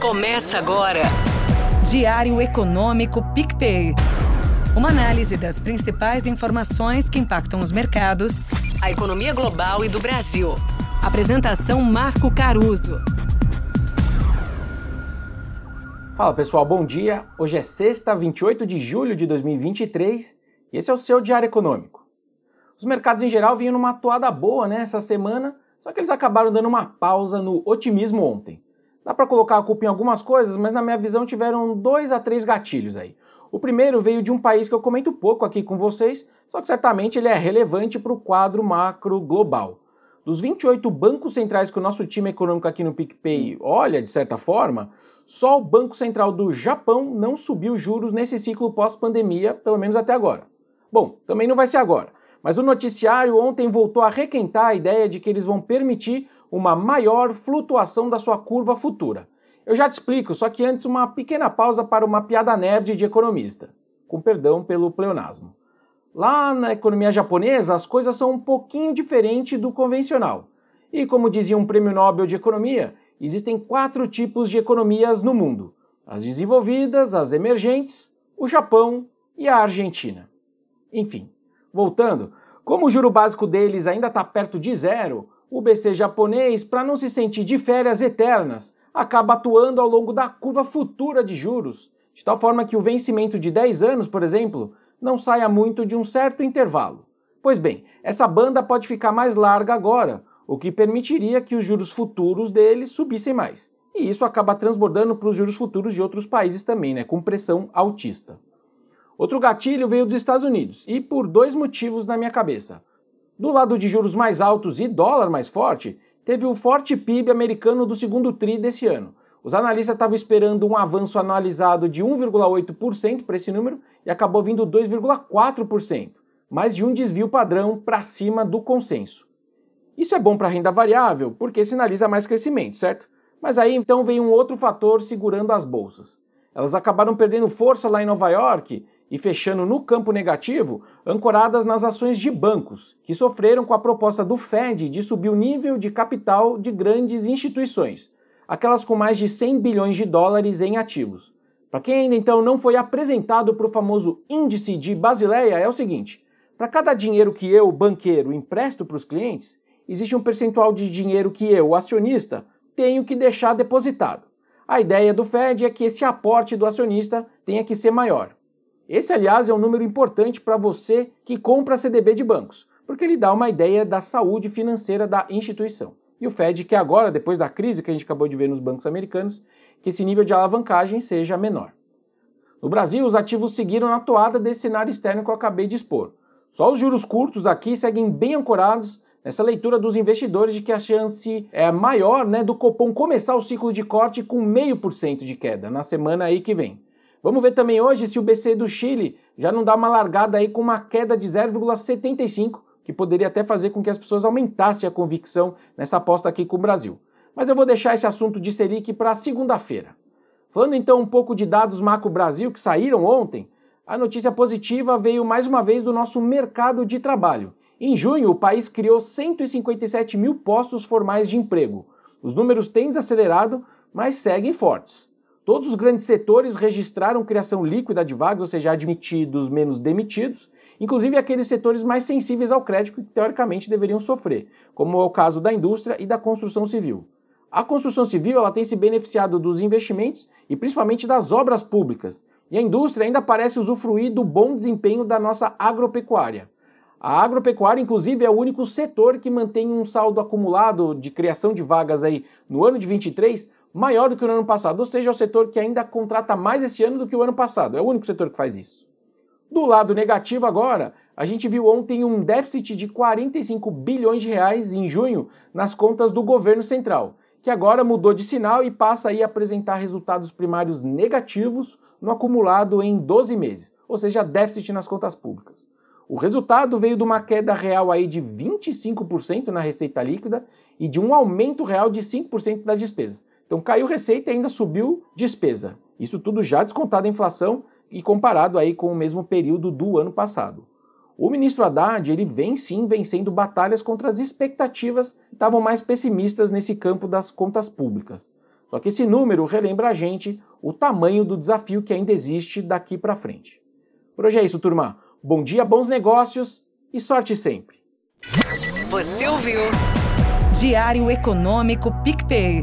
Começa agora. Diário Econômico PicPay. Uma análise das principais informações que impactam os mercados, a economia global e do Brasil. Apresentação Marco Caruso. Fala pessoal, bom dia. Hoje é sexta, 28 de julho de 2023 e esse é o seu Diário Econômico. Os mercados em geral vinham numa toada boa nessa semana, só que eles acabaram dando uma pausa no otimismo ontem. Dá para colocar a culpa em algumas coisas, mas na minha visão tiveram dois a três gatilhos aí. O primeiro veio de um país que eu comento pouco aqui com vocês, só que certamente ele é relevante para o quadro macro global. Dos 28 bancos centrais que o nosso time econômico aqui no PicPay olha, de certa forma, só o Banco Central do Japão não subiu juros nesse ciclo pós-pandemia, pelo menos até agora. Bom, também não vai ser agora, mas o noticiário ontem voltou a requentar a ideia de que eles vão permitir uma maior flutuação da sua curva futura. Eu já te explico, só que antes uma pequena pausa para uma piada nerd de economista, com perdão pelo pleonasmo. Lá na economia japonesa, as coisas são um pouquinho diferentes do convencional. E como dizia um prêmio Nobel de Economia, existem quatro tipos de economias no mundo: as desenvolvidas, as emergentes, o Japão e a Argentina. Enfim, voltando, como o juro básico deles ainda está perto de zero, o BC japonês, para não se sentir de férias eternas, acaba atuando ao longo da curva futura de juros, de tal forma que o vencimento de 10 anos, por exemplo, não saia muito de um certo intervalo. Pois bem, essa banda pode ficar mais larga agora, o que permitiria que os juros futuros deles subissem mais. E isso acaba transbordando para os juros futuros de outros países também, né, com pressão altista. Outro gatilho veio dos Estados Unidos, e por dois motivos na minha cabeça. Do lado de juros mais altos e dólar mais forte, teve o forte PIB americano do segundo TRI desse ano. Os analistas estavam esperando um avanço anualizado de 1,8% para esse número e acabou vindo 2,4%, mais de um desvio padrão para cima do consenso. Isso é bom para a renda variável porque sinaliza mais crescimento, certo? Mas aí então vem um outro fator segurando as bolsas. Elas acabaram perdendo força lá em Nova York e fechando no campo negativo, ancoradas nas ações de bancos, que sofreram com a proposta do Fed de subir o nível de capital de grandes instituições, aquelas com mais de 100 bilhões de dólares em ativos. Para quem ainda então não foi apresentado para o famoso índice de Basileia, é o seguinte: para cada dinheiro que eu, banqueiro, empresto para os clientes, existe um percentual de dinheiro que eu, acionista, tenho que deixar depositado. A ideia do Fed é que esse aporte do acionista tenha que ser maior. Esse, aliás, é um número importante para você que compra CDB de bancos, porque ele dá uma ideia da saúde financeira da instituição. E o Fed quer agora, depois da crise que a gente acabou de ver nos bancos americanos, que esse nível de alavancagem seja menor. No Brasil, os ativos seguiram na toada desse cenário externo que eu acabei de expor. Só os juros curtos aqui seguem bem ancorados nessa leitura dos investidores de que a chance é maior né, do Copom começar o ciclo de corte com meio por cento de queda na semana aí que vem. Vamos ver também hoje se o BC do Chile já não dá uma largada aí com uma queda de 0,75, que poderia até fazer com que as pessoas aumentassem a convicção nessa aposta aqui com o Brasil. Mas eu vou deixar esse assunto de Selic para segunda-feira. Falando então um pouco de dados macro Brasil que saíram ontem, a notícia positiva veio mais uma vez do nosso mercado de trabalho. Em junho, o país criou 157 mil postos formais de emprego. Os números têm desacelerado, mas seguem fortes. Todos os grandes setores registraram criação líquida de vagas, ou seja, admitidos menos demitidos, inclusive aqueles setores mais sensíveis ao crédito que teoricamente deveriam sofrer, como é o caso da indústria e da construção civil. A construção civil ela tem se beneficiado dos investimentos e principalmente das obras públicas, e a indústria ainda parece usufruir do bom desempenho da nossa agropecuária. A agropecuária, inclusive, é o único setor que mantém um saldo acumulado de criação de vagas aí no ano de 23 maior do que no ano passado, ou seja, é o setor que ainda contrata mais esse ano do que o ano passado. É o único setor que faz isso. Do lado negativo agora, a gente viu ontem um déficit de 45 bilhões de reais em junho nas contas do governo central, que agora mudou de sinal e passa a apresentar resultados primários negativos no acumulado em 12 meses, ou seja, déficit nas contas públicas. O resultado veio de uma queda real aí de 25% na receita líquida e de um aumento real de 5% das despesas. Então caiu receita e ainda subiu despesa. Isso tudo já descontado a inflação e comparado aí com o mesmo período do ano passado. O ministro Haddad ele vem sim vencendo batalhas contra as expectativas que estavam mais pessimistas nesse campo das contas públicas. Só que esse número relembra a gente o tamanho do desafio que ainda existe daqui para frente. Por hoje é isso, turma. Bom dia, bons negócios e sorte sempre. Você ouviu? Diário Econômico PicPay.